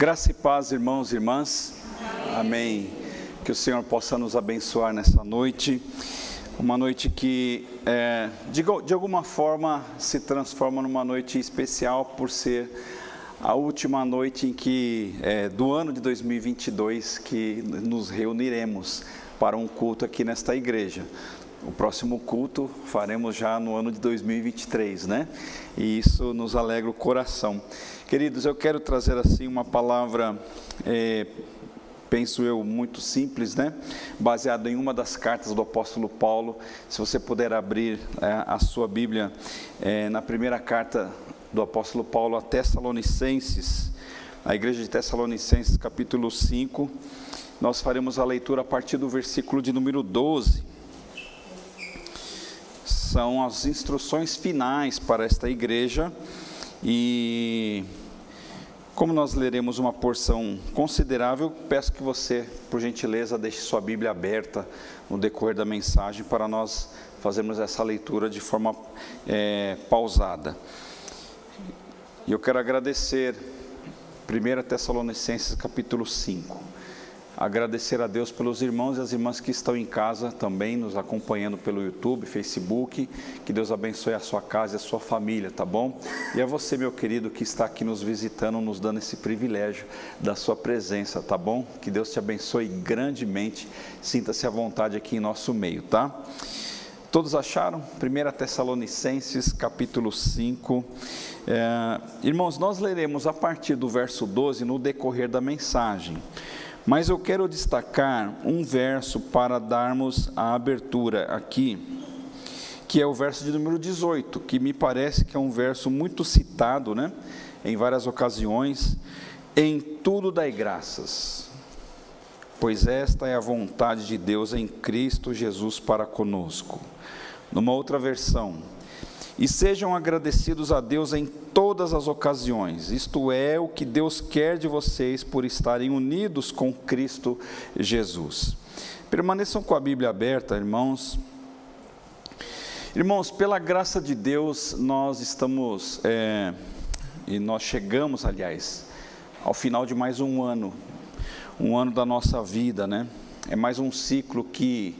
Graça e paz, irmãos e irmãs. Amém. Amém. Que o Senhor possa nos abençoar nessa noite. Uma noite que, é, de, de alguma forma, se transforma numa noite especial por ser a última noite em que, é, do ano de 2022, que nos reuniremos para um culto aqui nesta igreja. O próximo culto faremos já no ano de 2023, né? E isso nos alegra o coração. Queridos, eu quero trazer assim uma palavra, é, penso eu, muito simples, né? Baseada em uma das cartas do apóstolo Paulo. Se você puder abrir é, a sua Bíblia é, na primeira carta do apóstolo Paulo a Tessalonicenses, a igreja de Tessalonicenses, capítulo 5. Nós faremos a leitura a partir do versículo de número 12 são as instruções finais para esta igreja e como nós leremos uma porção considerável, peço que você, por gentileza, deixe sua Bíblia aberta no decorrer da mensagem para nós fazermos essa leitura de forma é, pausada. E eu quero agradecer 1 Tessalonicenses capítulo 5 agradecer a Deus pelos irmãos e as irmãs que estão em casa também nos acompanhando pelo YouTube, Facebook. Que Deus abençoe a sua casa e a sua família, tá bom? E a você, meu querido, que está aqui nos visitando, nos dando esse privilégio da sua presença, tá bom? Que Deus te abençoe grandemente. Sinta-se à vontade aqui em nosso meio, tá? Todos acharam? 1 Tessalonicenses, capítulo 5. É, irmãos, nós leremos a partir do verso 12 no decorrer da mensagem. Mas eu quero destacar um verso para darmos a abertura aqui, que é o verso de número 18, que me parece que é um verso muito citado, né, em várias ocasiões. Em tudo dai graças, pois esta é a vontade de Deus em Cristo Jesus para conosco. Numa outra versão, e sejam agradecidos a Deus em todas as ocasiões. Isto é o que Deus quer de vocês por estarem unidos com Cristo Jesus. Permaneçam com a Bíblia aberta, irmãos. Irmãos, pela graça de Deus, nós estamos, é, e nós chegamos, aliás, ao final de mais um ano, um ano da nossa vida, né? É mais um ciclo que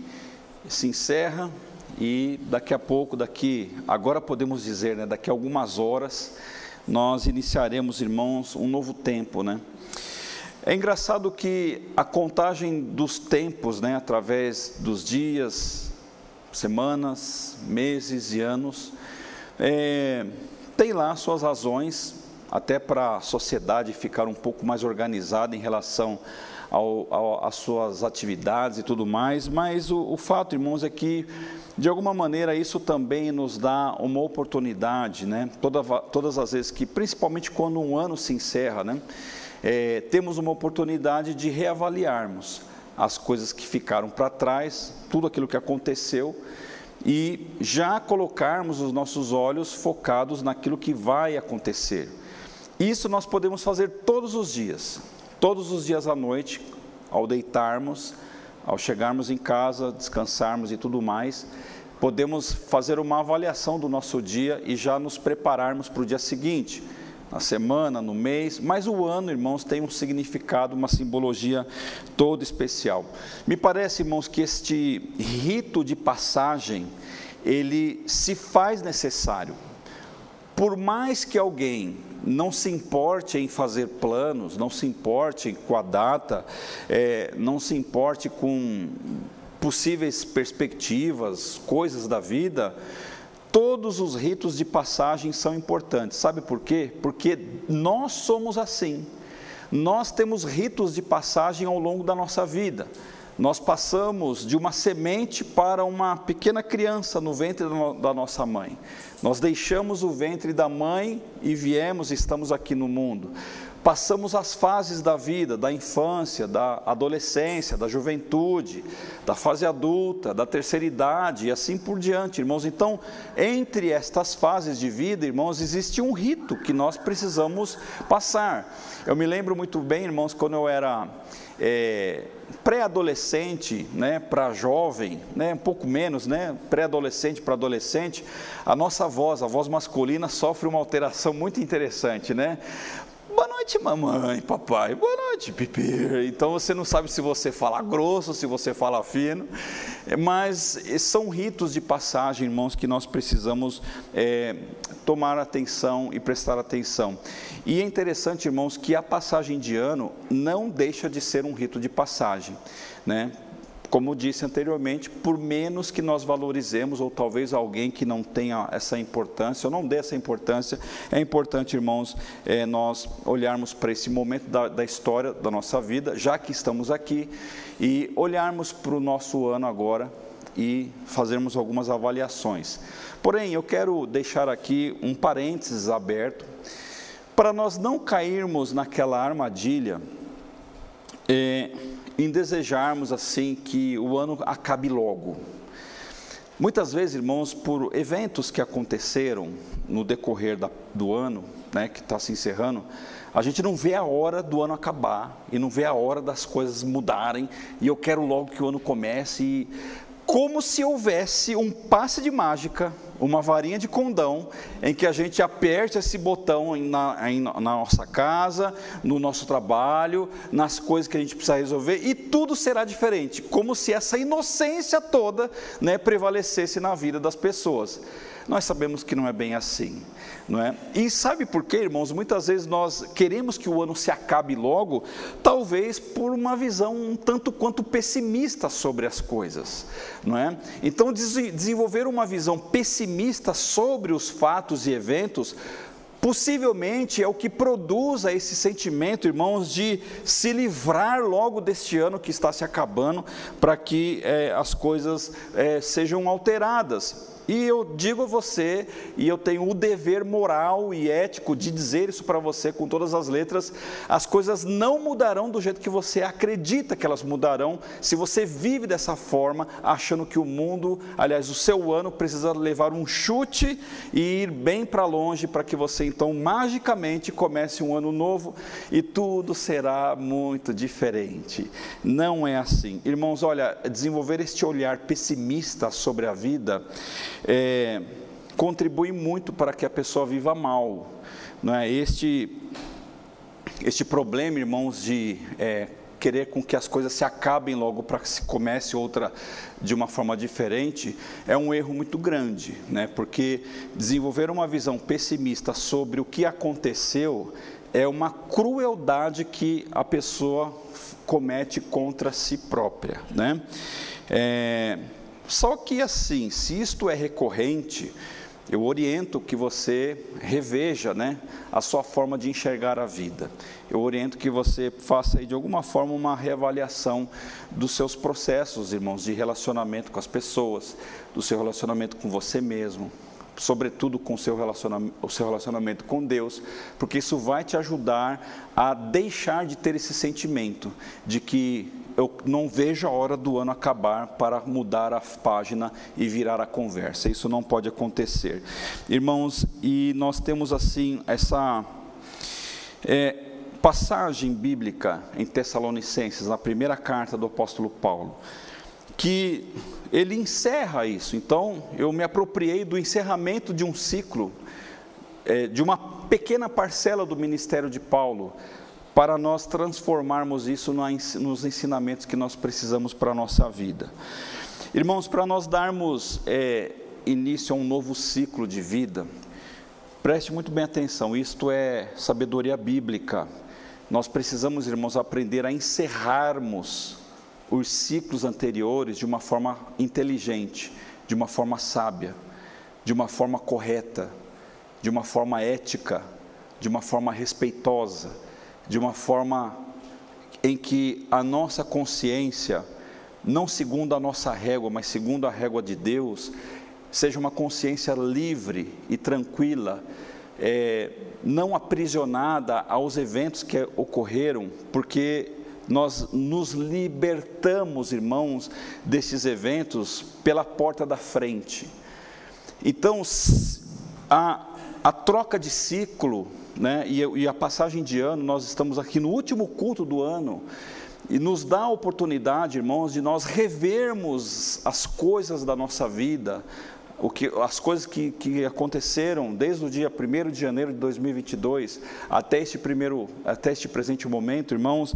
se encerra e daqui a pouco, daqui, agora podemos dizer, né, daqui a algumas horas, nós iniciaremos, irmãos, um novo tempo, né? É engraçado que a contagem dos tempos, né, através dos dias, semanas, meses e anos, é, tem lá suas razões, até para a sociedade ficar um pouco mais organizada em relação às suas atividades e tudo mais, mas o, o fato, irmãos, é que de alguma maneira, isso também nos dá uma oportunidade, né? Toda, todas as vezes que, principalmente quando um ano se encerra, né? É, temos uma oportunidade de reavaliarmos as coisas que ficaram para trás, tudo aquilo que aconteceu e já colocarmos os nossos olhos focados naquilo que vai acontecer. Isso nós podemos fazer todos os dias, todos os dias à noite, ao deitarmos, ao chegarmos em casa, descansarmos e tudo mais, podemos fazer uma avaliação do nosso dia e já nos prepararmos para o dia seguinte, na semana, no mês, mas o ano, irmãos, tem um significado, uma simbologia toda especial. Me parece, irmãos, que este rito de passagem, ele se faz necessário. Por mais que alguém não se importe em fazer planos, não se importe com a data, é, não se importe com possíveis perspectivas, coisas da vida, todos os ritos de passagem são importantes. Sabe por quê? Porque nós somos assim. Nós temos ritos de passagem ao longo da nossa vida. Nós passamos de uma semente para uma pequena criança no ventre da nossa mãe. Nós deixamos o ventre da mãe e viemos, estamos aqui no mundo passamos as fases da vida, da infância, da adolescência, da juventude, da fase adulta, da terceira idade e assim por diante, irmãos. Então, entre estas fases de vida, irmãos, existe um rito que nós precisamos passar. Eu me lembro muito bem, irmãos, quando eu era é, pré-adolescente, né, para jovem, né, um pouco menos, né, pré-adolescente para adolescente, a nossa voz, a voz masculina, sofre uma alteração muito interessante, né? Boa noite mamãe, papai, boa noite, pipi. Então você não sabe se você fala grosso, se você fala fino, mas são ritos de passagem, irmãos, que nós precisamos é, tomar atenção e prestar atenção. E é interessante, irmãos, que a passagem de ano não deixa de ser um rito de passagem, né? Como disse anteriormente, por menos que nós valorizemos, ou talvez alguém que não tenha essa importância, ou não dê essa importância, é importante, irmãos, é, nós olharmos para esse momento da, da história da nossa vida, já que estamos aqui, e olharmos para o nosso ano agora e fazermos algumas avaliações. Porém, eu quero deixar aqui um parênteses aberto, para nós não cairmos naquela armadilha. É, em desejarmos assim que o ano acabe logo. Muitas vezes, irmãos, por eventos que aconteceram no decorrer da, do ano, né, que está se encerrando, a gente não vê a hora do ano acabar e não vê a hora das coisas mudarem e eu quero logo que o ano comece e como se houvesse um passe de mágica, uma varinha de condão, em que a gente aperte esse botão na, na, nossa casa, no nosso trabalho, nas coisas que a gente precisa resolver, e tudo será diferente, como se essa inocência toda né, prevalecesse na vida das pessoas. Nós sabemos que não é bem assim, não é? E sabe por quê, irmãos? Muitas vezes nós queremos que o ano se acabe logo, talvez por uma visão um tanto quanto pessimista sobre as coisas, não é? Então desenvolver uma visão pessimista sobre os fatos e eventos Possivelmente é o que produza esse sentimento, irmãos, de se livrar logo deste ano que está se acabando, para que é, as coisas é, sejam alteradas. E eu digo a você, e eu tenho o dever moral e ético de dizer isso para você com todas as letras: as coisas não mudarão do jeito que você acredita que elas mudarão, se você vive dessa forma, achando que o mundo, aliás, o seu ano, precisa levar um chute e ir bem para longe para que você então magicamente comece um ano novo e tudo será muito diferente. Não é assim. Irmãos, olha, desenvolver este olhar pessimista sobre a vida é, contribui muito para que a pessoa viva mal. Não é? Este, este problema, irmãos, de é, querer com que as coisas se acabem logo para que se comece outra de uma forma diferente, é um erro muito grande, né? porque desenvolver uma visão pessimista sobre o que aconteceu é uma crueldade que a pessoa comete contra si própria. Né? É, só que assim, se isto é recorrente, eu oriento que você reveja né, a sua forma de enxergar a vida. Eu oriento que você faça aí, de alguma forma uma reavaliação dos seus processos, irmãos, de relacionamento com as pessoas, do seu relacionamento com você mesmo, sobretudo com o seu, relacionamento, o seu relacionamento com Deus, porque isso vai te ajudar a deixar de ter esse sentimento de que eu não vejo a hora do ano acabar para mudar a página e virar a conversa. Isso não pode acontecer. Irmãos, e nós temos assim essa é, passagem bíblica em Tessalonicenses, na primeira carta do apóstolo Paulo, que ele encerra isso. Então, eu me apropriei do encerramento de um ciclo, é, de uma pequena parcela do ministério de Paulo para nós transformarmos isso nos ensinamentos que nós precisamos para a nossa vida. Irmãos, para nós darmos é, início a um novo ciclo de vida, preste muito bem atenção, isto é sabedoria bíblica. Nós precisamos, irmãos, aprender a encerrarmos os ciclos anteriores de uma forma inteligente, de uma forma sábia, de uma forma correta, de uma forma ética, de uma forma respeitosa de uma forma em que a nossa consciência, não segundo a nossa régua, mas segundo a régua de Deus, seja uma consciência livre e tranquila, é, não aprisionada aos eventos que ocorreram, porque nós nos libertamos, irmãos, desses eventos pela porta da frente. Então, a, a troca de ciclo né? E, e a passagem de ano, nós estamos aqui no último culto do ano, e nos dá a oportunidade, irmãos, de nós revermos as coisas da nossa vida, o que, as coisas que, que aconteceram desde o dia 1 de janeiro de 2022 até este primeiro, até este presente momento, irmãos,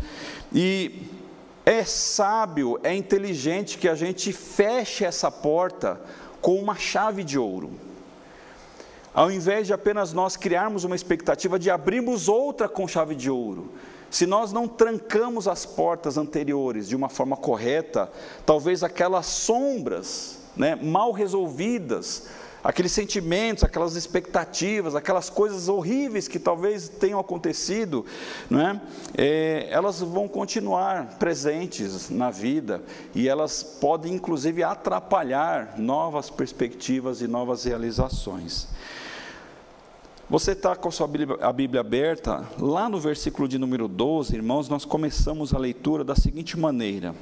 e é sábio, é inteligente que a gente feche essa porta com uma chave de ouro. Ao invés de apenas nós criarmos uma expectativa de abrirmos outra com chave de ouro. Se nós não trancamos as portas anteriores de uma forma correta, talvez aquelas sombras né, mal resolvidas, aqueles sentimentos, aquelas expectativas, aquelas coisas horríveis que talvez tenham acontecido, não é? é? elas vão continuar presentes na vida e elas podem inclusive atrapalhar novas perspectivas e novas realizações. Você está com a sua Bíblia, a Bíblia aberta, lá no versículo de número 12, irmãos, nós começamos a leitura da seguinte maneira: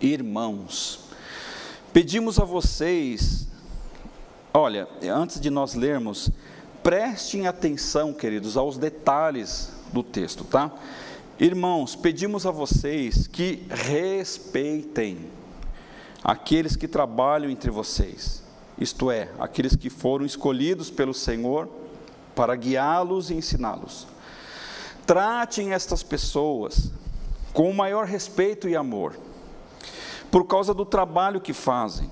Irmãos, Pedimos a vocês, olha, antes de nós lermos, prestem atenção, queridos, aos detalhes do texto, tá? Irmãos, pedimos a vocês que respeitem aqueles que trabalham entre vocês, isto é, aqueles que foram escolhidos pelo Senhor para guiá-los e ensiná-los. Tratem estas pessoas com o maior respeito e amor por causa do trabalho que fazem.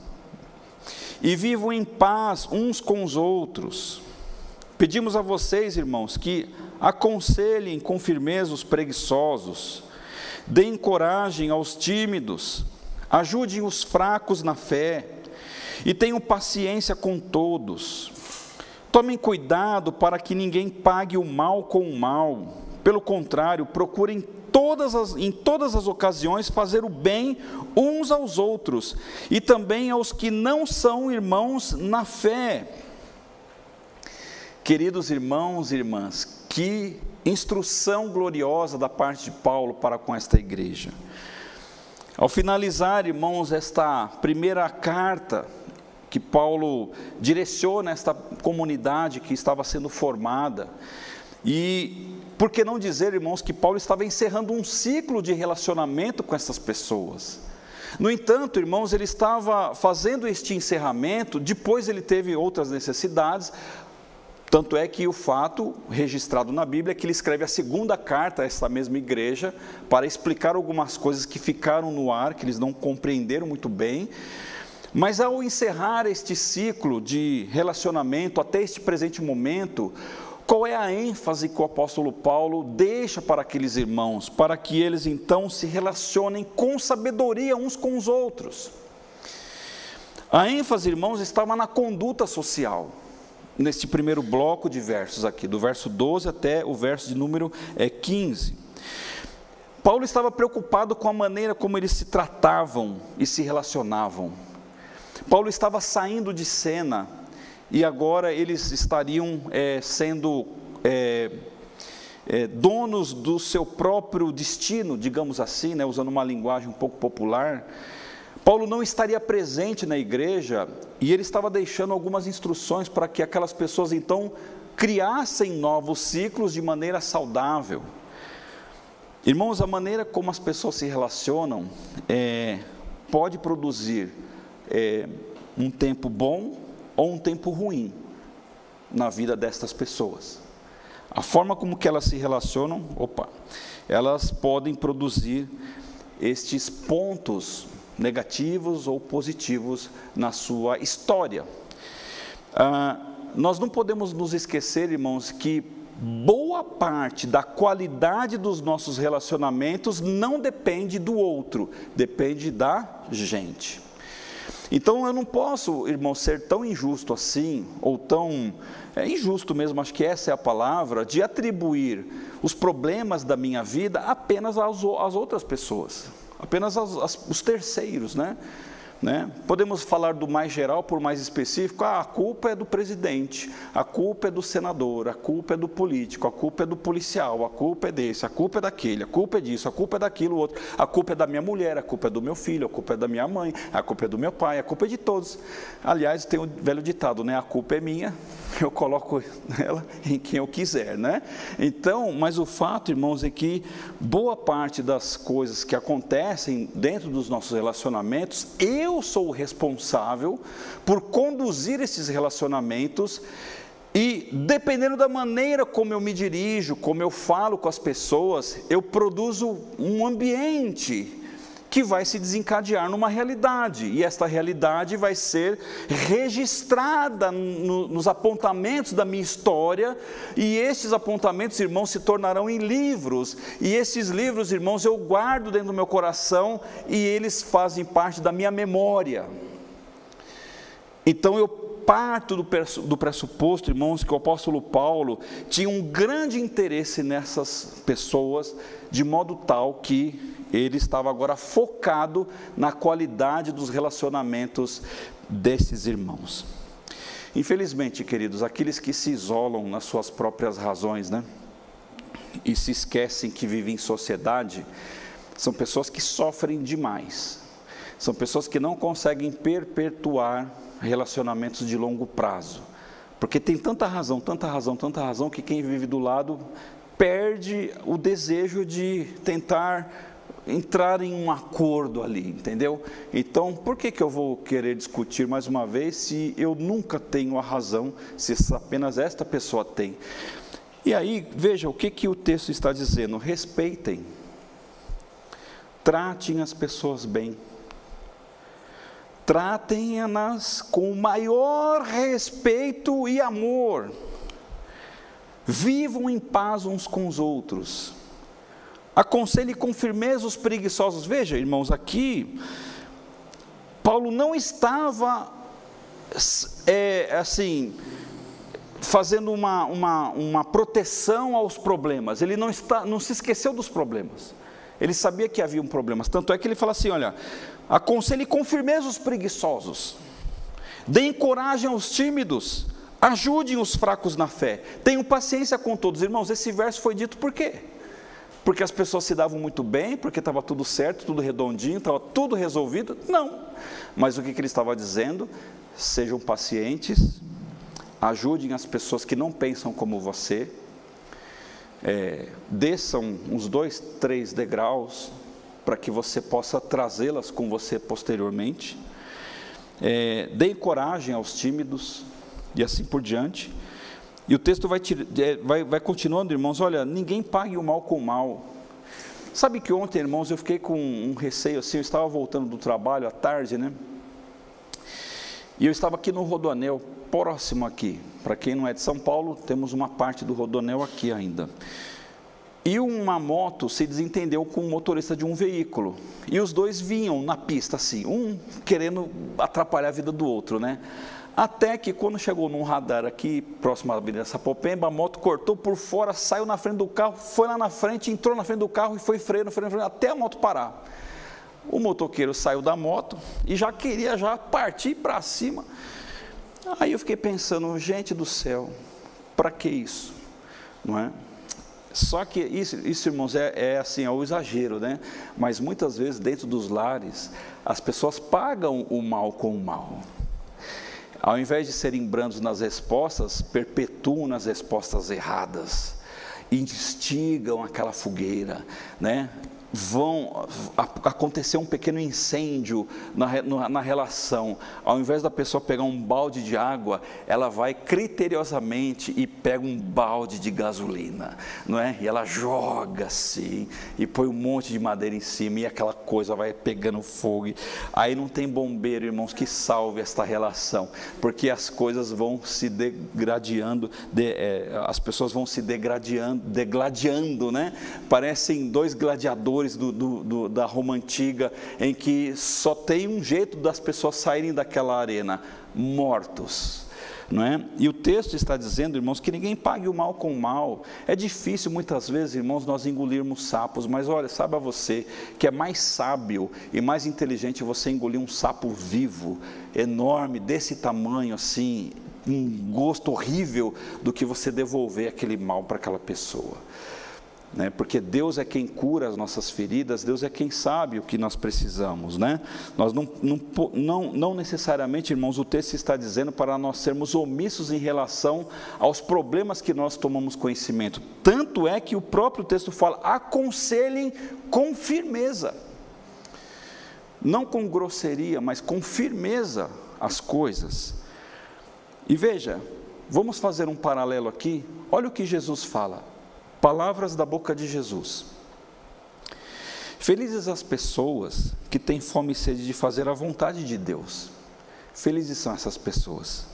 E vivam em paz uns com os outros. Pedimos a vocês, irmãos, que aconselhem com firmeza os preguiçosos, deem coragem aos tímidos, ajudem os fracos na fé e tenham paciência com todos. Tomem cuidado para que ninguém pague o mal com o mal. Pelo contrário, procurem todas as, em todas as ocasiões fazer o bem uns aos outros e também aos que não são irmãos na fé. Queridos irmãos e irmãs, que instrução gloriosa da parte de Paulo para com esta igreja. Ao finalizar, irmãos, esta primeira carta que Paulo direciona esta comunidade que estava sendo formada, e por que não dizer, irmãos, que Paulo estava encerrando um ciclo de relacionamento com essas pessoas? No entanto, irmãos, ele estava fazendo este encerramento, depois ele teve outras necessidades, tanto é que o fato registrado na Bíblia é que ele escreve a segunda carta a essa mesma igreja para explicar algumas coisas que ficaram no ar, que eles não compreenderam muito bem. Mas ao encerrar este ciclo de relacionamento até este presente momento, qual é a ênfase que o apóstolo Paulo deixa para aqueles irmãos, para que eles então se relacionem com sabedoria uns com os outros? A ênfase, irmãos, estava na conduta social, neste primeiro bloco de versos aqui, do verso 12 até o verso de número 15. É, Paulo estava preocupado com a maneira como eles se tratavam e se relacionavam. Paulo estava saindo de cena e agora eles estariam é, sendo é, é, donos do seu próprio destino, digamos assim, né, usando uma linguagem um pouco popular. Paulo não estaria presente na igreja e ele estava deixando algumas instruções para que aquelas pessoas então criassem novos ciclos de maneira saudável. Irmãos, a maneira como as pessoas se relacionam é, pode produzir é, um tempo bom ou um tempo ruim na vida destas pessoas. A forma como que elas se relacionam, opa, elas podem produzir estes pontos negativos ou positivos na sua história. Ah, nós não podemos nos esquecer, irmãos, que boa parte da qualidade dos nossos relacionamentos não depende do outro, depende da gente. Então eu não posso, irmão, ser tão injusto assim, ou tão. É injusto mesmo, acho que essa é a palavra, de atribuir os problemas da minha vida apenas às, outras pessoas, apenas aos, aos terceiros, né? Né? Podemos falar do mais geral por mais específico, ah, a culpa é do presidente, a culpa é do senador, a culpa é do político, a culpa é do policial, a culpa é desse, a culpa é daquele, a culpa é disso, a culpa é daquilo outro, a culpa é da minha mulher, a culpa é do meu filho, a culpa é da minha mãe, a culpa é do meu pai, a culpa é de todos. Aliás, tem o um velho ditado, né? A culpa é minha, eu coloco ela em quem eu quiser, né? Então, mas o fato, irmãos, é que boa parte das coisas que acontecem dentro dos nossos relacionamentos, eu eu sou o responsável por conduzir esses relacionamentos e dependendo da maneira como eu me dirijo, como eu falo com as pessoas, eu produzo um ambiente que vai se desencadear numa realidade, e esta realidade vai ser registrada no, nos apontamentos da minha história, e esses apontamentos, irmãos, se tornarão em livros, e esses livros, irmãos, eu guardo dentro do meu coração, e eles fazem parte da minha memória. Então eu parto do pressuposto, irmãos, que o apóstolo Paulo tinha um grande interesse nessas pessoas, de modo tal que ele estava agora focado na qualidade dos relacionamentos desses irmãos. Infelizmente, queridos, aqueles que se isolam nas suas próprias razões, né? E se esquecem que vivem em sociedade, são pessoas que sofrem demais. São pessoas que não conseguem perpetuar relacionamentos de longo prazo. Porque tem tanta razão, tanta razão, tanta razão que quem vive do lado perde o desejo de tentar entrar em um acordo ali, entendeu? Então, por que, que eu vou querer discutir mais uma vez se eu nunca tenho a razão, se apenas esta pessoa tem? E aí, veja o que, que o texto está dizendo: respeitem, tratem as pessoas bem tratem-nas com o maior respeito e amor. Vivam em paz uns com os outros. Aconselhe com firmeza os preguiçosos. Veja, irmãos, aqui, Paulo não estava, é, assim, fazendo uma, uma, uma proteção aos problemas. Ele não, está, não se esqueceu dos problemas. Ele sabia que havia um problema. Tanto é que ele fala assim: olha, aconselhe com firmeza os preguiçosos, deem coragem aos tímidos, ajudem os fracos na fé, tenham paciência com todos. Irmãos, esse verso foi dito por quê? Porque as pessoas se davam muito bem, porque estava tudo certo, tudo redondinho, estava tudo resolvido? Não. Mas o que, que ele estava dizendo? Sejam pacientes, ajudem as pessoas que não pensam como você, é, desçam uns dois, três degraus para que você possa trazê-las com você posteriormente. É, deem coragem aos tímidos e assim por diante. E o texto vai, é, vai, vai continuando, irmãos. Olha, ninguém pague o mal com o mal. Sabe que ontem, irmãos, eu fiquei com um receio assim. Eu estava voltando do trabalho à tarde, né? E eu estava aqui no Rodoanel, próximo aqui. Para quem não é de São Paulo, temos uma parte do Rodonel aqui ainda. E uma moto se desentendeu com o motorista de um veículo. E os dois vinham na pista assim, um querendo atrapalhar a vida do outro, né? Até que quando chegou num radar aqui, próximo à Avenida Sapopemba, a moto cortou por fora, saiu na frente do carro, foi lá na frente, entrou na frente do carro e foi freio, freio, freio, até a moto parar. O motoqueiro saiu da moto e já queria já partir para cima. Aí eu fiquei pensando, gente do céu, para que isso? Não é? Só que isso, isso irmãos, é, é, assim, é o exagero, né? Mas muitas vezes dentro dos lares, as pessoas pagam o mal com o mal. Ao invés de serem brandos nas respostas, perpetuam nas respostas erradas, instigam aquela fogueira, né? Vão acontecer um pequeno incêndio na, na, na, relação. Ao invés da pessoa pegar um balde de água, ela vai criteriosamente e pega um balde de gasolina, não é? E ela joga assim e põe um monte de madeira em cima e aquela coisa vai pegando fogo. Aí não tem bombeiro, irmãos, que salve esta relação, porque as coisas vão se degradando, de, é, as pessoas vão se degradando, degladiando, né? Parecem dois gladiadores do, do, do, da Roma antiga, em que só tem um jeito das pessoas saírem daquela arena: mortos. Não é? E o texto está dizendo, irmãos, que ninguém pague o mal com o mal. É difícil muitas vezes, irmãos, nós engolirmos sapos, mas olha, saiba você que é mais sábio e mais inteligente você engolir um sapo vivo, enorme, desse tamanho assim, um gosto horrível, do que você devolver aquele mal para aquela pessoa né? porque Deus é quem cura as nossas feridas, Deus é quem sabe o que nós precisamos. Né? Nós não, não, não, não necessariamente, irmãos, o texto está dizendo para nós sermos omissos em relação aos problemas que nós tomamos conhecimento. Tanto é que o próprio texto fala: aconselhem com firmeza. não com grosseria, mas com firmeza as coisas. E veja, vamos fazer um paralelo aqui. Olha o que Jesus fala. Palavras da boca de Jesus. Felizes as pessoas que têm fome e sede de fazer a vontade de Deus. Felizes são essas pessoas,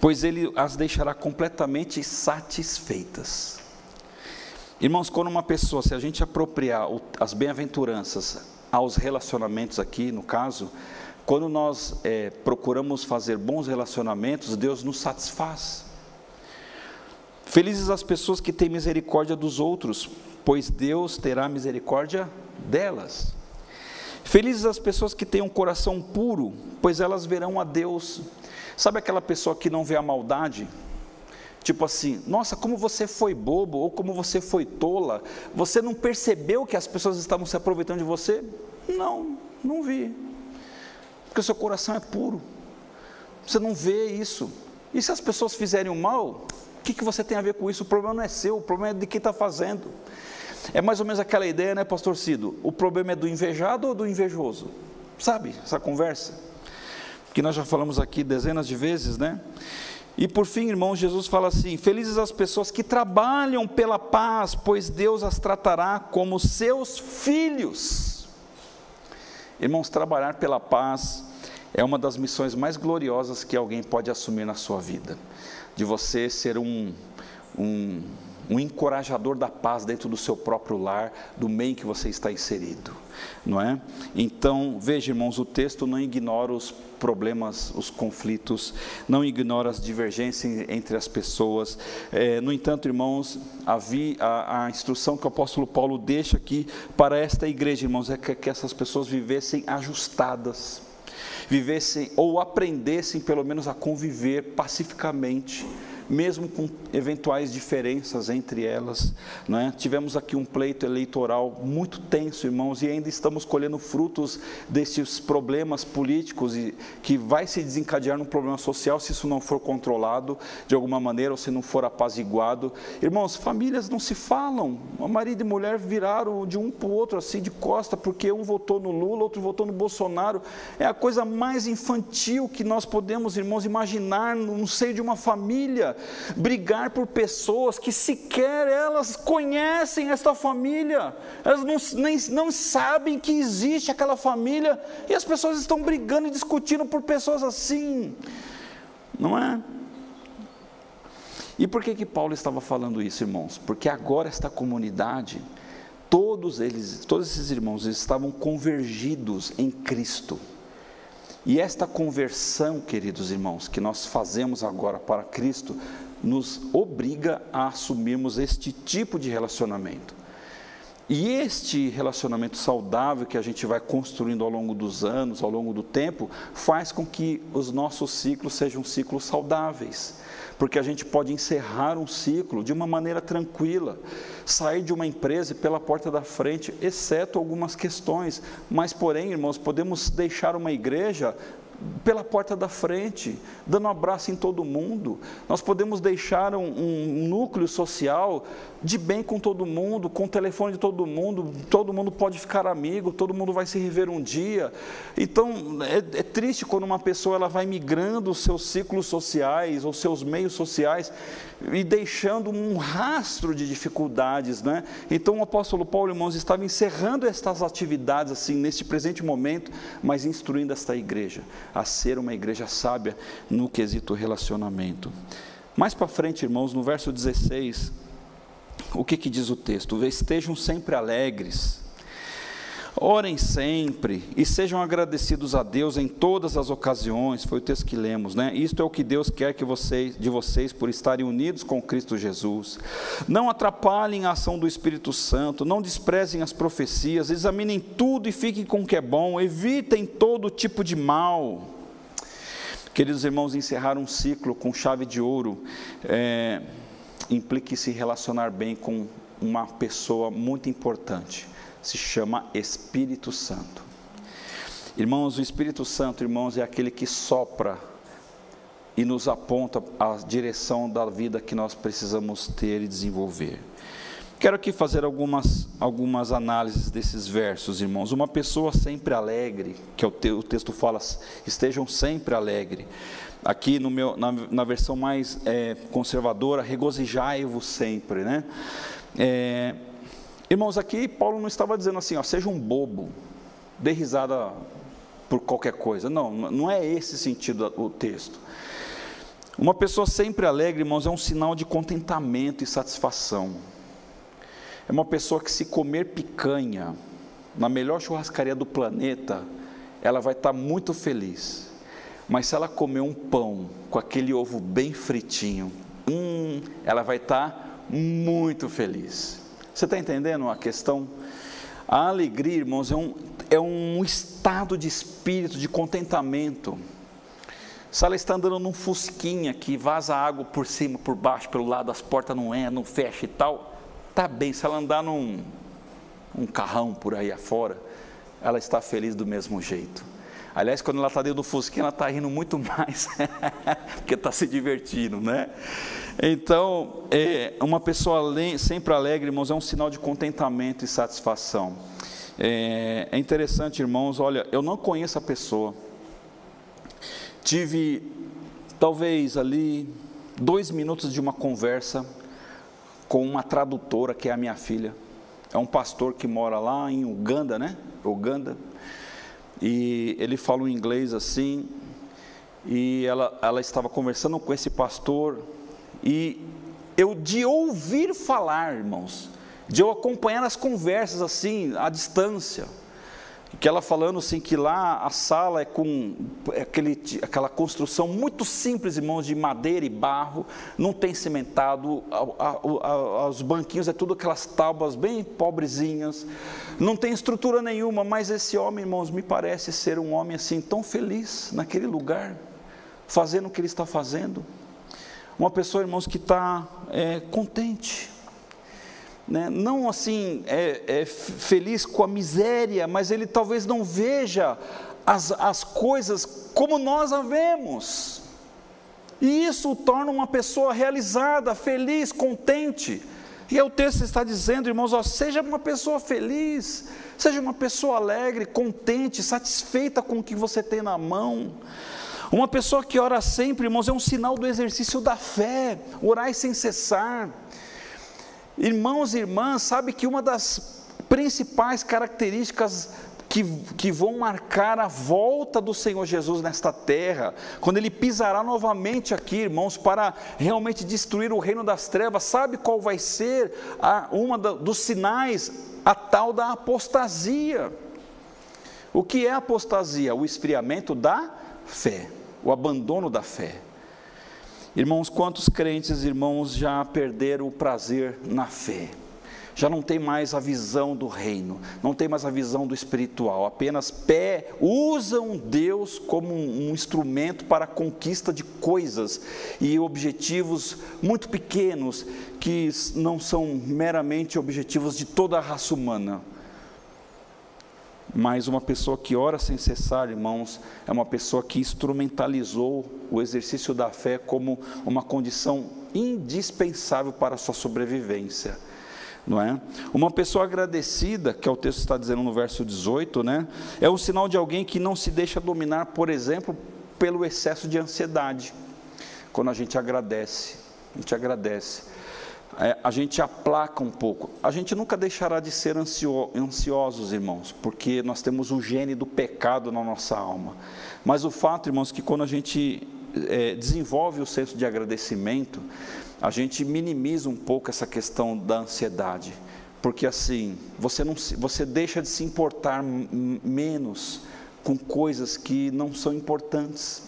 pois Ele as deixará completamente satisfeitas. Irmãos, quando uma pessoa, se a gente apropriar as bem-aventuranças aos relacionamentos aqui, no caso, quando nós é, procuramos fazer bons relacionamentos, Deus nos satisfaz. Felizes as pessoas que têm misericórdia dos outros, pois Deus terá misericórdia delas. Felizes as pessoas que têm um coração puro, pois elas verão a Deus. Sabe aquela pessoa que não vê a maldade? Tipo assim, nossa, como você foi bobo ou como você foi tola, você não percebeu que as pessoas estavam se aproveitando de você? Não, não vi. Porque o seu coração é puro. Você não vê isso. E se as pessoas fizerem o mal, que, que você tem a ver com isso? O problema não é seu, o problema é de quem está fazendo. É mais ou menos aquela ideia, né, pastor Cido? O problema é do invejado ou do invejoso? Sabe essa conversa? Que nós já falamos aqui dezenas de vezes, né? E por fim, irmãos, Jesus fala assim: Felizes as pessoas que trabalham pela paz, pois Deus as tratará como seus filhos. Irmãos, trabalhar pela paz é uma das missões mais gloriosas que alguém pode assumir na sua vida. De você ser um, um um encorajador da paz dentro do seu próprio lar, do meio que você está inserido, não é? Então, veja, irmãos, o texto não ignora os problemas, os conflitos, não ignora as divergências entre as pessoas. É, no entanto, irmãos, a, vi, a, a, instrução que o apóstolo Paulo deixa aqui para esta igreja, irmãos, é que, que essas pessoas vivessem ajustadas, vivessem ou aprendessem pelo menos a conviver pacificamente mesmo com eventuais diferenças entre elas. Né? Tivemos aqui um pleito eleitoral muito tenso, irmãos, e ainda estamos colhendo frutos desses problemas políticos e que vai se desencadear num problema social se isso não for controlado de alguma maneira ou se não for apaziguado. Irmãos, famílias não se falam. Marido e mulher viraram de um para o outro assim de costa porque um votou no Lula, outro votou no Bolsonaro. É a coisa mais infantil que nós podemos, irmãos, imaginar no seio de uma família brigar por pessoas que sequer elas conhecem esta família, elas não, nem, não sabem que existe aquela família, e as pessoas estão brigando e discutindo por pessoas assim, não é? E por que que Paulo estava falando isso, irmãos? Porque agora esta comunidade, todos eles, todos esses irmãos estavam convergidos em Cristo. E esta conversão, queridos irmãos, que nós fazemos agora para Cristo, nos obriga a assumirmos este tipo de relacionamento. E este relacionamento saudável que a gente vai construindo ao longo dos anos, ao longo do tempo, faz com que os nossos ciclos sejam ciclos saudáveis. Porque a gente pode encerrar um ciclo de uma maneira tranquila, sair de uma empresa pela porta da frente, exceto algumas questões, mas porém, irmãos, podemos deixar uma igreja pela porta da frente, dando um abraço em todo mundo. Nós podemos deixar um, um, núcleo social de bem com todo mundo, com o telefone de todo mundo, todo mundo pode ficar amigo, todo mundo vai se rever um dia. Então, é, é triste quando uma pessoa ela vai migrando os seus ciclos sociais, ou seus meios sociais, e deixando um rastro de dificuldades, né? Então o apóstolo Paulo, irmãos, estava encerrando estas atividades assim neste presente momento, mas instruindo esta igreja a ser uma igreja sábia no quesito relacionamento. Mais para frente, irmãos, no verso 16, o que que diz o texto? Estejam sempre alegres Orem sempre e sejam agradecidos a Deus em todas as ocasiões, foi o texto que lemos, né? Isto é o que Deus quer que vocês, de vocês por estarem unidos com Cristo Jesus. Não atrapalhem a ação do Espírito Santo, não desprezem as profecias, examinem tudo e fiquem com o que é bom, evitem todo tipo de mal. Queridos irmãos, encerrar um ciclo com chave de ouro é, implica se relacionar bem com uma pessoa muito importante se chama Espírito Santo. Irmãos, o Espírito Santo, irmãos, é aquele que sopra e nos aponta a direção da vida que nós precisamos ter e desenvolver. Quero aqui fazer algumas, algumas análises desses versos, irmãos. Uma pessoa sempre alegre, que é o, o texto fala, estejam sempre alegre. Aqui no meu, na, na versão mais é, conservadora, regozijai-vos sempre, né? É, irmãos, aqui Paulo não estava dizendo assim, ó, seja um bobo, dê risada por qualquer coisa. Não, não é esse sentido o texto. Uma pessoa sempre alegre, irmãos, é um sinal de contentamento e satisfação. É uma pessoa que, se comer picanha na melhor churrascaria do planeta, ela vai estar muito feliz. Mas se ela comer um pão com aquele ovo bem fritinho, hum, ela vai estar muito feliz. Você está entendendo a questão? A alegria, irmãos, é um, é um estado de espírito, de contentamento. Se ela está andando num fusquinha que vaza água por cima, por baixo, pelo lado, as portas não é, não fecha e tal, está bem. Se ela andar num um carrão por aí afora, ela está feliz do mesmo jeito. Aliás, quando ela está dentro do fusquinha, ela está rindo muito mais, porque está se divertindo, né? Então, é, uma pessoa sempre alegre, irmãos, é um sinal de contentamento e satisfação. É, é interessante, irmãos, olha, eu não conheço a pessoa. Tive, talvez ali, dois minutos de uma conversa com uma tradutora que é a minha filha. É um pastor que mora lá em Uganda, né? Uganda. E ele fala um inglês assim. E ela, ela estava conversando com esse pastor. E eu, de ouvir falar, irmãos, de eu acompanhar as conversas assim, à distância, que ela falando assim que lá a sala é com é aquele, aquela construção muito simples, irmãos, de madeira e barro, não tem cimentado, a, a, a, os banquinhos é tudo aquelas tábuas bem pobrezinhas, não tem estrutura nenhuma, mas esse homem, irmãos, me parece ser um homem assim tão feliz naquele lugar, fazendo o que ele está fazendo, uma pessoa, irmãos, que está é, contente, né, não assim é, é, feliz com a miséria, mas ele talvez não veja as, as coisas como nós a vemos. E isso o torna uma pessoa realizada, feliz, contente. E é o texto está dizendo, irmãos, ó, seja uma pessoa feliz, seja uma pessoa alegre, contente, satisfeita com o que você tem na mão. Uma pessoa que ora sempre, irmãos, é um sinal do exercício da fé, orar sem cessar. Irmãos e irmãs, sabe que uma das principais características que, que, vão marcar a volta do Senhor Jesus nesta terra, quando Ele pisará novamente aqui, irmãos, para realmente destruir o reino das trevas, sabe qual vai ser a, uma da, dos sinais, a tal da apostasia. O que é apostasia? O esfriamento da fé, o abandono da fé. Irmãos, quantos crentes, irmãos, já perderam o prazer na fé? Já não tem mais a visão do reino, não tem mais a visão do espiritual, apenas pé, usam Deus como um instrumento para a conquista de coisas e objetivos muito pequenos que não são meramente objetivos de toda a raça humana mas uma pessoa que ora sem cessar, irmãos, é uma pessoa que instrumentalizou o exercício da fé como uma condição indispensável para a sua sobrevivência. Não é? Uma pessoa agradecida, que é o texto está dizendo no verso 18, né? É um sinal de alguém que não se deixa dominar, por exemplo, pelo excesso de ansiedade. Quando a gente agradece, a gente agradece a gente aplaca um pouco. A gente nunca deixará de ser ansio, ansiosos, irmãos, porque nós temos o gene do pecado na nossa alma. Mas o fato, irmãos, que quando a gente é, desenvolve o senso de agradecimento, a gente minimiza um pouco essa questão da ansiedade, porque assim você não você deixa de se importar menos com coisas que não são importantes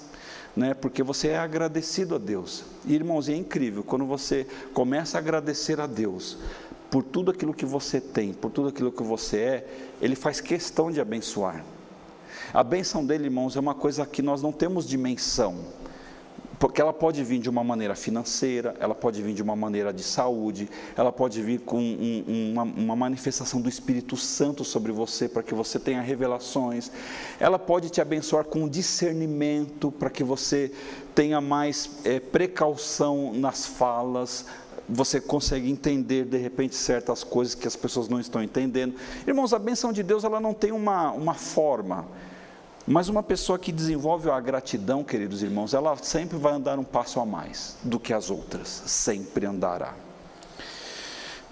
né? porque você é agradecido a Deus. E, irmãos, é incrível, quando você começa a agradecer a Deus por tudo aquilo que você tem, por tudo aquilo que você é, Ele faz questão de abençoar. A benção dele, irmãos, é uma coisa que nós não temos dimensão. Porque ela pode vir de uma maneira financeira, ela pode vir de uma maneira de saúde, ela pode vir com um, uma, uma, manifestação do Espírito Santo sobre você, para que você tenha revelações, ela pode te abençoar com discernimento, para que você tenha mais é, precaução nas falas, você consegue entender de repente certas coisas que as pessoas não estão entendendo. Irmãos, a benção de Deus ela não tem uma, uma forma. Mas uma pessoa que desenvolve a gratidão, queridos irmãos, ela sempre vai andar um passo a mais do que as outras, sempre andará.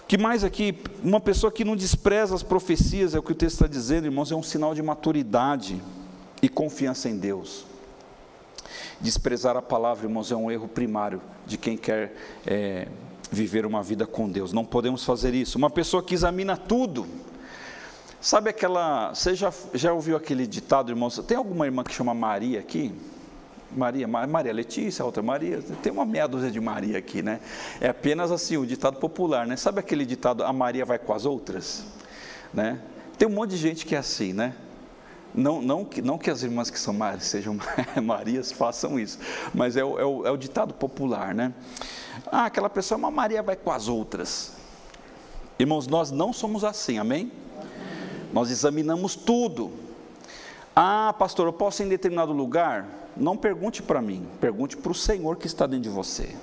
Que mais aqui? Uma pessoa que não despreza as profecias, é o que o texto está dizendo, irmãos, é um sinal de maturidade e confiança em Deus. Desprezar a palavra, irmãos, é um erro primário de quem quer é, viver uma vida com Deus. Não podemos fazer isso. Uma pessoa que examina tudo, Sabe aquela. Você já, já ouviu aquele ditado, irmãos? Tem alguma irmã que chama Maria aqui? Maria, Maria Letícia, outra Maria, tem uma meia dúzia de Maria aqui, né? É apenas assim, o ditado popular, né? Sabe aquele ditado, a Maria vai com as outras? Né? Tem um monte de gente que é assim, né? Não, não, que, não que as irmãs que são Marias sejam Marias façam isso, mas é o, é, o, é o ditado popular, né? Ah, aquela pessoa, uma Maria vai com as outras. Irmãos, nós não somos assim, amém? Nós examinamos tudo. Ah, pastor, eu posso ir em determinado lugar? Não pergunte para mim, pergunte para o Senhor que está dentro de você.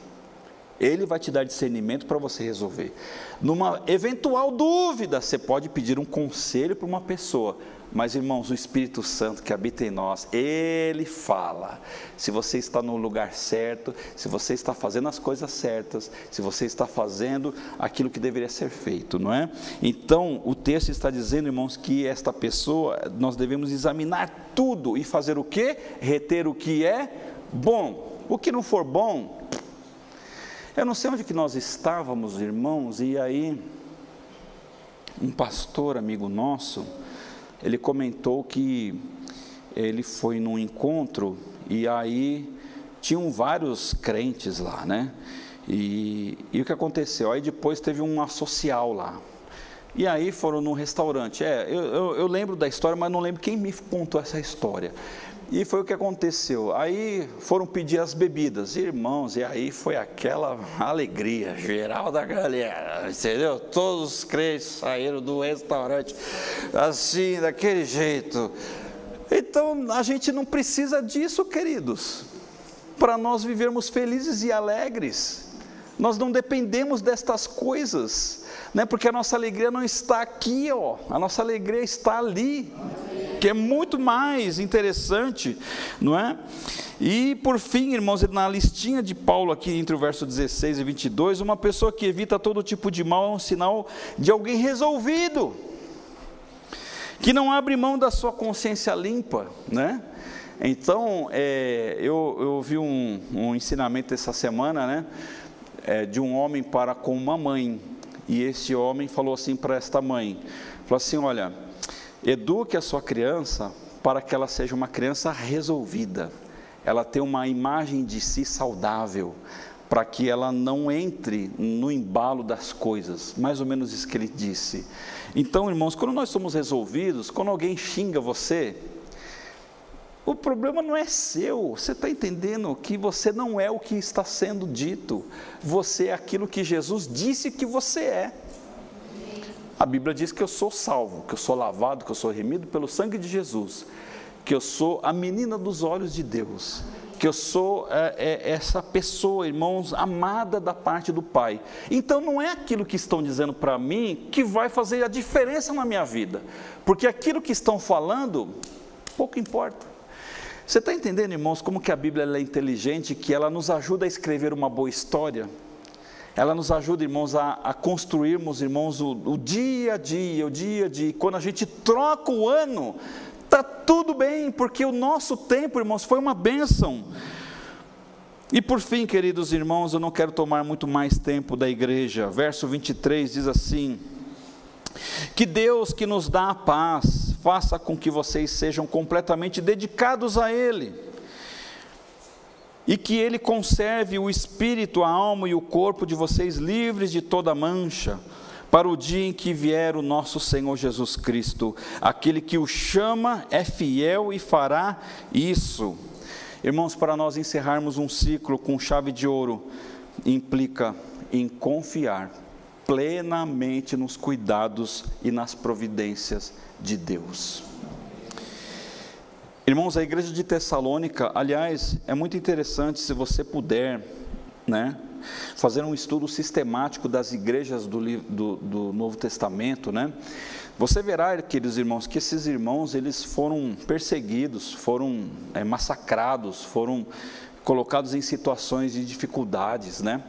Ele vai te dar discernimento para você resolver. Numa eventual dúvida, você pode pedir um conselho para uma pessoa. Mas, irmãos, o Espírito Santo que habita em nós, ele fala. Se você está no lugar certo, se você está fazendo as coisas certas, se você está fazendo aquilo que deveria ser feito, não é? Então, o texto está dizendo, irmãos, que esta pessoa, nós devemos examinar tudo e fazer o que? Reter o que é bom. O que não for bom, eu não sei onde que nós estávamos, irmãos, e aí um pastor amigo nosso, ele comentou que ele foi num encontro e aí tinham vários crentes lá, né? E, e o que aconteceu? Aí depois teve uma social lá. E aí foram num restaurante. É, eu, eu, eu, lembro da história, mas não lembro quem me contou essa história. E foi o que aconteceu. Aí foram pedir as bebidas, irmãos, e aí foi aquela alegria geral da galera, entendeu? Todos os crentes saíram do restaurante assim, daquele jeito. Então a gente não precisa disso, queridos, para nós vivermos felizes e alegres. Nós não dependemos destas coisas, né? porque a nossa alegria não está aqui, ó, a nossa alegria está ali que é muito mais interessante, não é? E por fim, irmãos, na listinha de Paulo aqui entre o verso 16 e 22, uma pessoa que evita todo tipo de mal é um sinal de alguém resolvido, que não abre mão da sua consciência limpa, né? Então, é, eu, eu vi um, um, ensinamento essa semana, né? É, de um homem para com uma mãe, e esse homem falou assim para esta mãe, falou assim, olha, Eduque a sua criança para que ela seja uma criança resolvida, ela tenha uma imagem de si saudável, para que ela não entre no embalo das coisas, mais ou menos isso que ele disse. Então, irmãos, quando nós somos resolvidos, quando alguém xinga você, o problema não é seu, você está entendendo que você não é o que está sendo dito, você é aquilo que Jesus disse que você é. A Bíblia diz que eu sou salvo, que eu sou lavado, que eu sou remido pelo sangue de Jesus, que eu sou a menina dos olhos de Deus, que eu sou é, é, essa pessoa, irmãos, amada da parte do Pai. Então não é aquilo que estão dizendo para mim que vai fazer a diferença na minha vida, porque aquilo que estão falando, pouco importa. Você está entendendo, irmãos, como que a Bíblia é inteligente, que ela nos ajuda a escrever uma boa história? Ela nos ajuda, irmãos, a, a construirmos, irmãos, o, o, dia a dia, o dia a dia. Quando a gente troca o ano, está tudo bem, porque o nosso tempo, irmãos, foi uma bênção. E por fim, queridos irmãos, eu não quero tomar muito mais tempo da igreja. Verso 23 diz assim: Que Deus que nos dá a paz, faça com que vocês sejam completamente dedicados a Ele e que Ele conserve o espírito, a alma e o corpo de vocês livres de toda mancha, para o dia em que vier o nosso Senhor Jesus Cristo. Aquele que o chama é fiel e fará isso. Irmãos, para nós encerrarmos um ciclo com chave de ouro, implica em confiar plenamente nos cuidados e nas providências de Deus. Irmãos, a igreja de Tessalônica, aliás, é muito interessante se você puder, né, fazer um estudo sistemático das igrejas do, do, do Novo Testamento, né? Você verá, queridos irmãos, que esses irmãos eles foram perseguidos, foram é, massacrados, foram colocados em situações de dificuldades, né?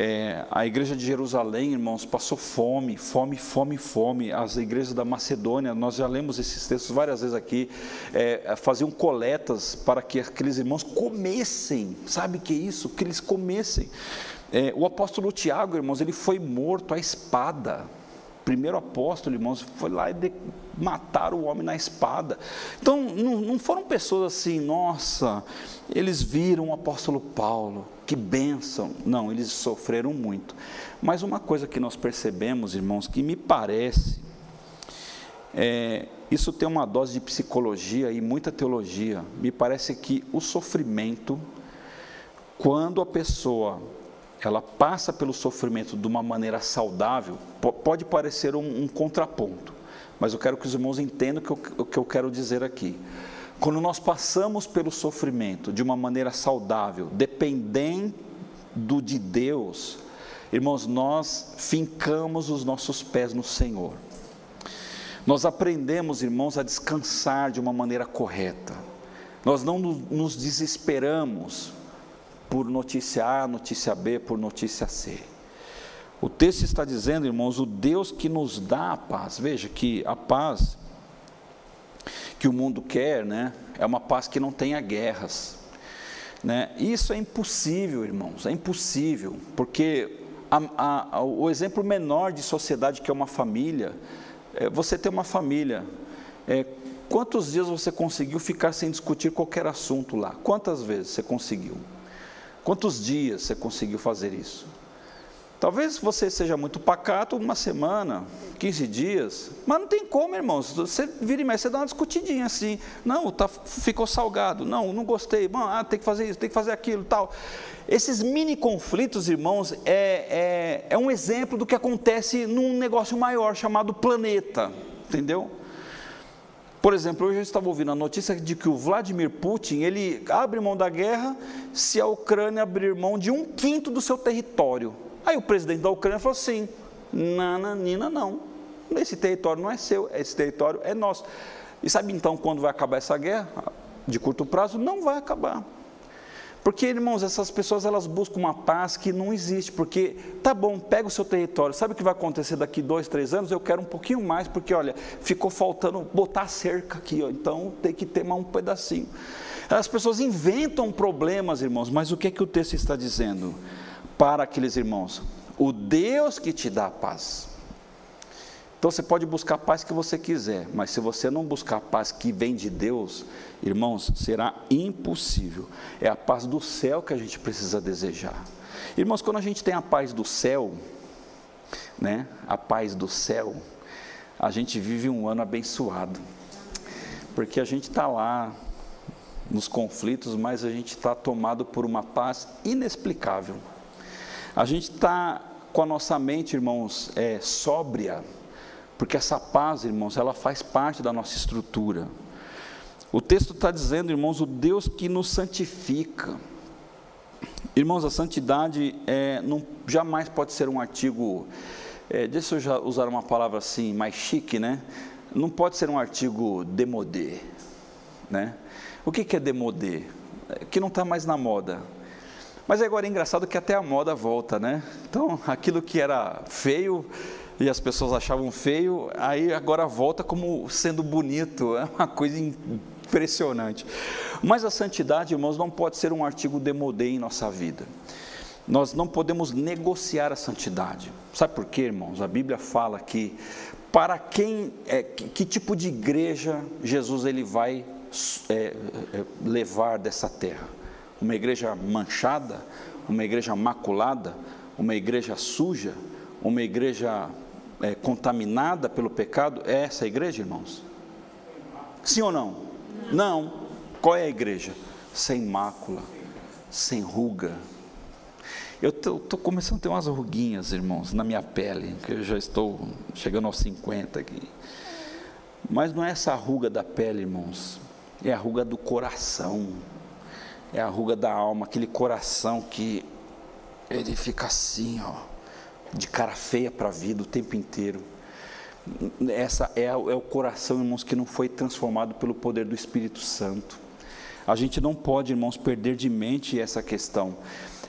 É, a igreja de Jerusalém, irmãos, passou fome, fome, fome, fome. As igrejas da Macedônia, nós já lemos esses textos várias vezes aqui, é, faziam coletas para que aqueles irmãos comessem. Sabe o que é isso? Que eles comessem. É, o apóstolo Tiago, irmãos, ele foi morto à espada primeiro apóstolo, irmãos, foi lá e de, mataram o homem na espada. Então, não, não foram pessoas assim, nossa, eles viram o apóstolo Paulo, que bênção. Não, eles sofreram muito. Mas uma coisa que nós percebemos, irmãos, que me parece, é, isso tem uma dose de psicologia e muita teologia. Me parece que o sofrimento, quando a pessoa ela passa pelo sofrimento de uma maneira saudável, pode parecer um, um contraponto, mas eu quero que os irmãos entendam o que, que eu quero dizer aqui. Quando nós passamos pelo sofrimento de uma maneira saudável, dependendo de Deus, irmãos, nós fincamos os nossos pés no Senhor. Nós aprendemos, irmãos, a descansar de uma maneira correta. Nós não nos desesperamos por notícia A, notícia B, por notícia C. O texto está dizendo, irmãos, o Deus que nos dá a paz. Veja que a paz que o mundo quer, né, é uma paz que não tenha guerras. Né? Isso é impossível, irmãos, é impossível, porque a, a, o exemplo menor de sociedade que é uma família, é você ter uma família. É, quantos dias você conseguiu ficar sem discutir qualquer assunto lá? Quantas vezes você conseguiu? Quantos dias você conseguiu fazer isso? Talvez você seja muito pacato, uma semana, 15 dias, mas não tem como, irmãos. Você vira e mexe, você dá uma discutidinha assim. Não, tá, ficou salgado. Não, não gostei. Bom, ah, tem que fazer isso, tem que fazer aquilo tal. Esses mini conflitos, irmãos, é, é, é um exemplo do que acontece num negócio maior chamado planeta. Entendeu? Por exemplo, hoje eu estava ouvindo a notícia de que o Vladimir Putin, ele abre mão da guerra se a Ucrânia abrir mão de um quinto do seu território. Aí o presidente da Ucrânia falou assim, nananina não, esse território não é seu, esse território é nosso. E sabe então quando vai acabar essa guerra? De curto prazo? Não vai acabar. Porque, irmãos, essas pessoas elas buscam uma paz que não existe, porque tá bom, pega o seu território, sabe o que vai acontecer daqui dois, três anos? Eu quero um pouquinho mais, porque olha, ficou faltando botar cerca aqui, ó, então tem que ter mais um pedacinho. As pessoas inventam problemas, irmãos, mas o que é que o texto está dizendo para aqueles irmãos? O Deus que te dá a paz. Então você pode buscar a paz que você quiser, mas se você não buscar a paz que vem de Deus, irmãos, será impossível. É a paz do céu que a gente precisa desejar. Irmãos, quando a gente tem a paz do céu, né? A paz do céu, a gente vive um ano abençoado, porque a gente está lá nos conflitos, mas a gente está tomado por uma paz inexplicável. A gente está com a nossa mente, irmãos, é, sóbria porque essa paz, irmãos, ela faz parte da nossa estrutura. O texto está dizendo, irmãos, o Deus que nos santifica. Irmãos, a santidade é, não, jamais pode ser um artigo, é, deixa eu usar uma palavra assim, mais chique, né? Não pode ser um artigo demodé, né? O que, que é demodé? Que não está mais na moda. Mas agora é engraçado que até a moda volta, né? Então, aquilo que era feio e as pessoas achavam feio, aí agora volta como sendo bonito, é uma coisa impressionante. Mas a santidade, irmãos, não pode ser um artigo demodé em nossa vida. Nós não podemos negociar a santidade. Sabe por quê, irmãos? A Bíblia fala que para quem, é, que, que tipo de igreja Jesus ele vai é, é, levar dessa terra? Uma igreja manchada? Uma igreja maculada? Uma igreja suja? Uma igreja é, contaminada pelo pecado é essa igreja, irmãos? Sim ou não? Não. Qual é a igreja? sem mácula, sem ruga. Eu estou começando a ter umas ruguinhas, irmãos, na minha pele, que eu já estou chegando aos 50 aqui. Mas não é essa ruga da pele, irmãos, é a ruga do coração, é a ruga da alma, aquele coração que ele fica assim, ó, de cara feia para a vida o tempo inteiro. Essa é, é o coração, irmãos, que não foi transformado pelo poder do Espírito Santo. A gente não pode, irmãos, perder de mente essa questão.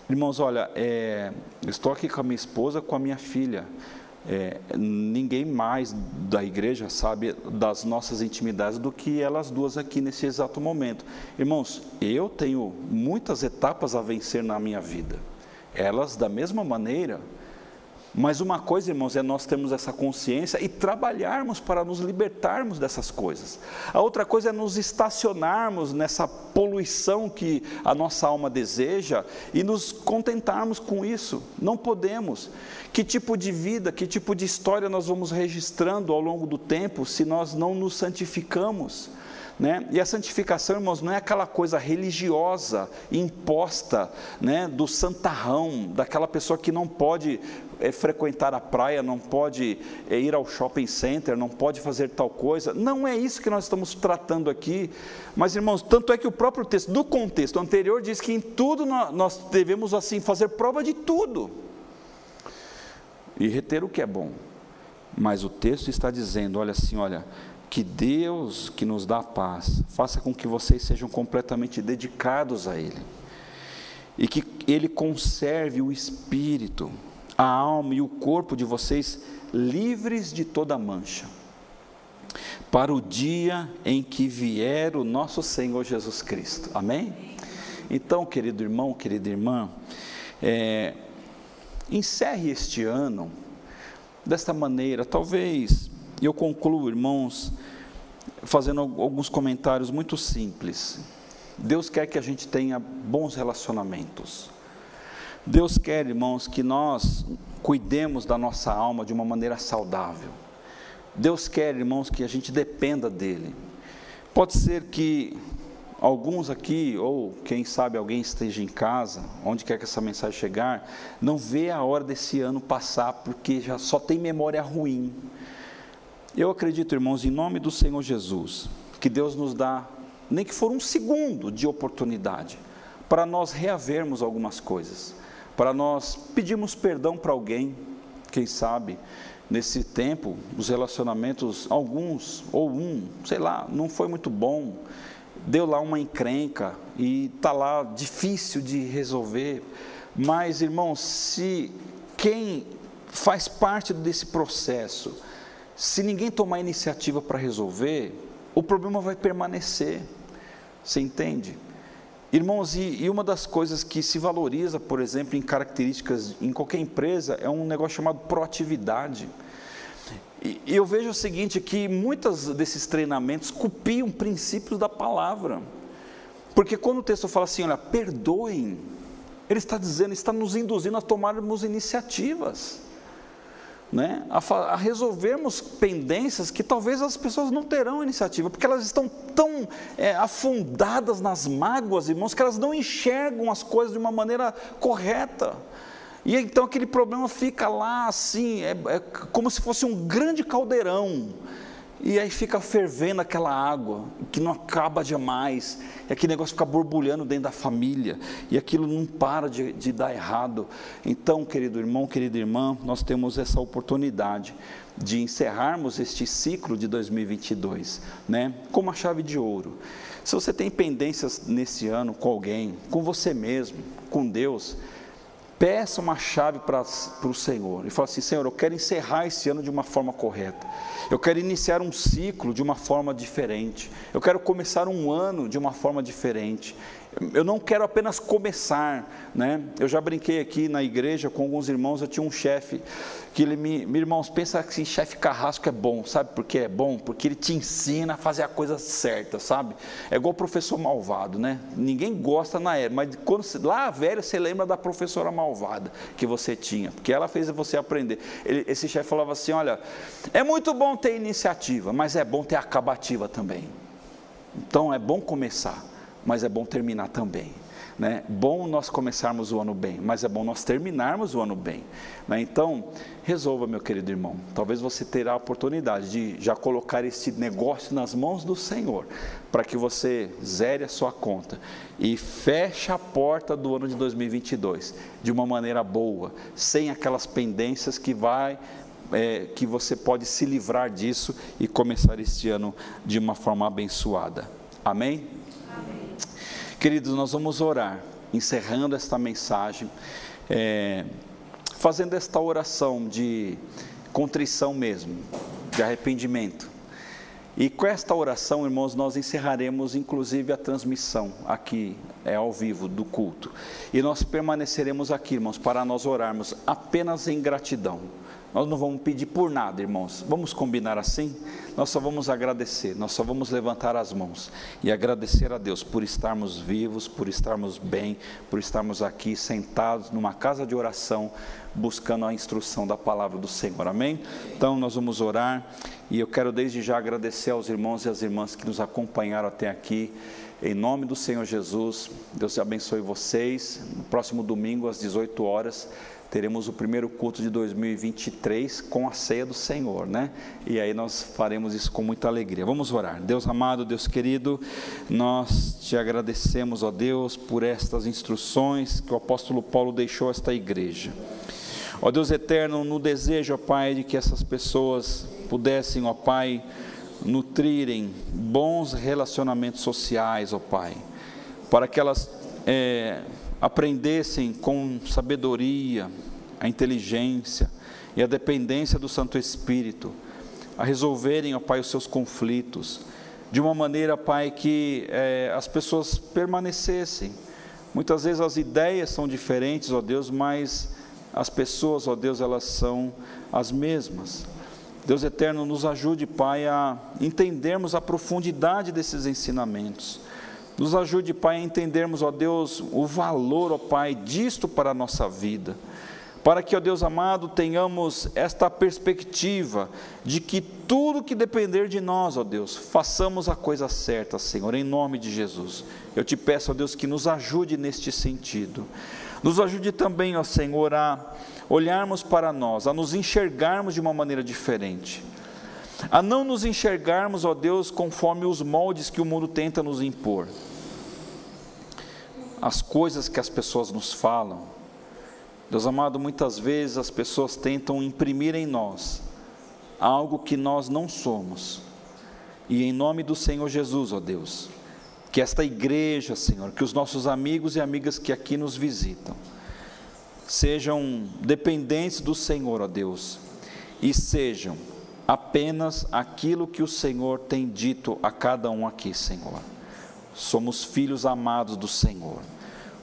Irmãos, olha, é, estou aqui com a minha esposa, com a minha filha. É, ninguém mais da igreja sabe das nossas intimidades do que elas duas aqui nesse exato momento. Irmãos, eu tenho muitas etapas a vencer na minha vida. Elas, da mesma maneira, mas uma coisa, irmãos, é nós termos essa consciência e trabalharmos para nos libertarmos dessas coisas. A outra coisa é nos estacionarmos nessa poluição que a nossa alma deseja e nos contentarmos com isso. Não podemos. Que tipo de vida, que tipo de história nós vamos registrando ao longo do tempo se nós não nos santificamos? Né? E a santificação, irmãos, não é aquela coisa religiosa imposta né, do santarrão, daquela pessoa que não pode é, frequentar a praia, não pode é, ir ao shopping center, não pode fazer tal coisa. Não é isso que nós estamos tratando aqui. Mas, irmãos, tanto é que o próprio texto, do contexto anterior, diz que em tudo nós devemos assim fazer prova de tudo e reter o que é bom. Mas o texto está dizendo, olha assim, olha, que Deus que nos dá paz, faça com que vocês sejam completamente dedicados a Ele. E que Ele conserve o espírito, a alma e o corpo de vocês livres de toda mancha, para o dia em que vier o nosso Senhor Jesus Cristo. Amém? Então, querido irmão, querida irmã, é, encerre este ano desta maneira, talvez e eu concluo, irmãos, fazendo alguns comentários muito simples. Deus quer que a gente tenha bons relacionamentos. Deus quer, irmãos, que nós cuidemos da nossa alma de uma maneira saudável. Deus quer, irmãos, que a gente dependa dEle. Pode ser que alguns aqui, ou quem sabe alguém esteja em casa, onde quer que essa mensagem chegar, não vê a hora desse ano passar, porque já só tem memória ruim eu acredito, irmãos, em nome do Senhor Jesus, que Deus nos dá, nem que for um segundo de oportunidade, para nós reavermos algumas coisas, para nós pedirmos perdão para alguém, quem sabe, nesse tempo, os relacionamentos, alguns, ou um, sei lá, não foi muito bom, deu lá uma encrenca e está lá difícil de resolver, mas, irmãos, se quem faz parte desse processo, se ninguém tomar iniciativa para resolver, o problema vai permanecer. Você entende? Irmãos, e, e, uma das coisas que se valoriza, por exemplo, em características em qualquer empresa, é um negócio chamado proatividade. E, e eu vejo o seguinte, que muitos desses treinamentos copiam princípios da palavra. Porque quando o texto fala assim, olha, perdoem, ele está dizendo, está nos induzindo a tomarmos iniciativas né, a, a, resolvermos pendências que talvez as pessoas não terão iniciativa, porque elas estão tão é, afundadas nas mágoas, irmãos, que elas não enxergam as coisas de uma maneira correta. E então aquele problema fica lá assim, é, é como se fosse um grande caldeirão e aí fica fervendo aquela água, que não acaba jamais, e aquele negócio fica borbulhando dentro da família, e aquilo não para de, de dar errado. Então, querido irmão, querida irmã, nós temos essa oportunidade de encerrarmos este ciclo de 2022, né, com uma chave de ouro. Se você tem pendências nesse ano com alguém, com você mesmo, com Deus, peça uma chave para, para o Senhor e fala assim: Senhor, eu quero encerrar esse ano de uma forma correta. Eu quero iniciar um ciclo de uma forma diferente. Eu quero começar um ano de uma forma diferente. Eu não quero apenas começar, né? Eu já brinquei aqui na igreja com alguns irmãos, eu tinha um chefe que ele me, meus irmãos, pensa que chefe carrasco é bom, sabe por que é bom? Porque ele te ensina a fazer a coisa certa, sabe? É igual professor malvado, né? Ninguém gosta na era, mas quando lá velho você lembra da professora malvada que você tinha, porque ela fez você aprender. Ele, esse chefe falava assim, olha, é muito bom ter iniciativa, mas é bom ter acabativa também. Então é bom começar mas é bom terminar também. Né? Bom nós começarmos o ano bem, mas é bom nós terminarmos o ano bem. Né? Então, resolva, meu querido irmão. Talvez você terá a oportunidade de já colocar esse negócio nas mãos do Senhor, para que você zere a sua conta e feche a porta do ano de 2022 de uma maneira boa, sem aquelas pendências que vai é, que você pode se livrar disso e começar este ano de uma forma abençoada. Amém? Queridos, nós vamos orar, encerrando esta mensagem, é, fazendo esta oração de contrição mesmo, de arrependimento. E com esta oração, irmãos, nós encerraremos inclusive a transmissão aqui, é ao vivo, do culto. E nós permaneceremos aqui, irmãos, para nós orarmos apenas em gratidão nós não vamos pedir por nada, irmãos. Vamos combinar assim? Nós só vamos agradecer, nós só vamos levantar as mãos e agradecer a Deus por estarmos vivos, por estarmos bem, por estarmos aqui sentados numa casa de oração, buscando a instrução da palavra do Senhor. Amém? Então nós vamos orar e eu quero desde já agradecer aos irmãos e às irmãs que nos acompanharam até aqui. Em nome do Senhor Jesus, Deus abençoe vocês. No próximo domingo, às 18 horas, teremos o primeiro culto de 2023 com a ceia do Senhor, né? E aí nós faremos isso com muita alegria. Vamos orar. Deus amado, Deus querido, nós te agradecemos, ó Deus, por estas instruções que o apóstolo Paulo deixou a esta igreja. Ó Deus eterno, no desejo, ó Pai, de que essas pessoas pudessem, ó Pai, nutrirem bons relacionamentos sociais, ó Pai, para que elas é, aprendessem com sabedoria, a inteligência e a dependência do Santo Espírito, a resolverem, ó Pai, os seus conflitos, de uma maneira, Pai, que é, as pessoas permanecessem. Muitas vezes as ideias são diferentes, ó Deus, mas as pessoas, ó Deus, elas são as mesmas. Deus eterno, nos ajude, Pai, a entendermos a profundidade desses ensinamentos nos ajude, Pai, a entendermos, ó Deus, o valor, ó Pai, disto para a nossa vida. Para que, ó Deus amado, tenhamos esta perspectiva de que tudo que depender de nós, ó Deus, façamos a coisa certa, Senhor, em nome de Jesus. Eu te peço, ó Deus, que nos ajude neste sentido. Nos ajude também, ó Senhor, a olharmos para nós, a nos enxergarmos de uma maneira diferente a não nos enxergarmos, ó Deus, conforme os moldes que o mundo tenta nos impor as coisas que as pessoas nos falam. Deus amado, muitas vezes as pessoas tentam imprimir em nós algo que nós não somos. E em nome do Senhor Jesus, ó Deus, que esta igreja, Senhor, que os nossos amigos e amigas que aqui nos visitam, sejam dependentes do Senhor, ó Deus, e sejam apenas aquilo que o Senhor tem dito a cada um aqui, Senhor. Somos filhos amados do Senhor.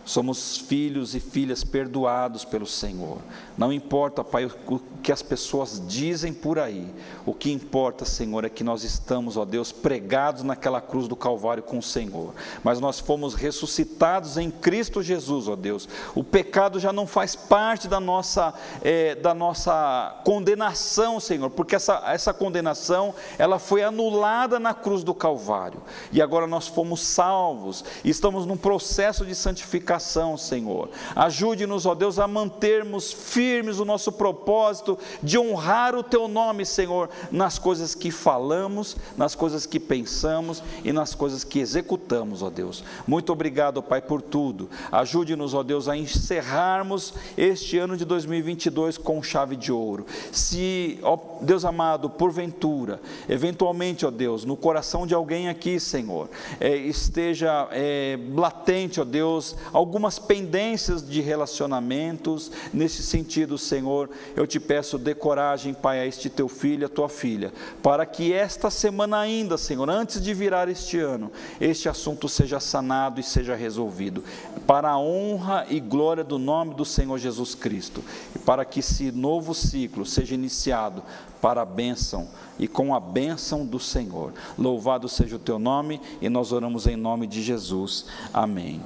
Somos filhos e filhas perdoados pelo Senhor. Não importa, Pai, o que as pessoas dizem por aí. O que importa, Senhor, é que nós estamos, ó Deus, pregados naquela cruz do Calvário com o Senhor. Mas nós fomos ressuscitados em Cristo Jesus, ó Deus. O pecado já não faz parte da nossa, é, da nossa condenação, Senhor, porque essa, essa condenação ela foi anulada na cruz do Calvário. E agora nós fomos salvos. Estamos num processo de santificação, Senhor. Ajude-nos, ó Deus, a mantermos firmes o nosso propósito de honrar o teu nome, Senhor, nas coisas que falamos, nas coisas que pensamos e nas coisas que executamos, ó Deus. Muito obrigado, Pai, por tudo. Ajude-nos, ó Deus, a encerrarmos este ano de 2022 com chave de ouro. Se, ó Deus amado, porventura, eventualmente, ó Deus, no coração de alguém aqui, Senhor, é, esteja é, latente, ó Deus, algumas pendências de relacionamentos, nesse sentido, Senhor, eu te peço dê coragem, Pai, a este teu filho, a tua filha, para que esta semana ainda, Senhor, antes de virar este ano, este assunto seja sanado e seja resolvido, para a honra e glória do nome do Senhor Jesus Cristo, e para que esse novo ciclo seja iniciado para a bênção e com a bênção do Senhor. Louvado seja o teu nome e nós oramos em nome de Jesus. Amém.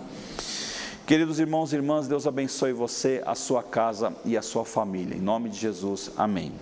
Queridos irmãos e irmãs, Deus abençoe você, a sua casa e a sua família. Em nome de Jesus, amém.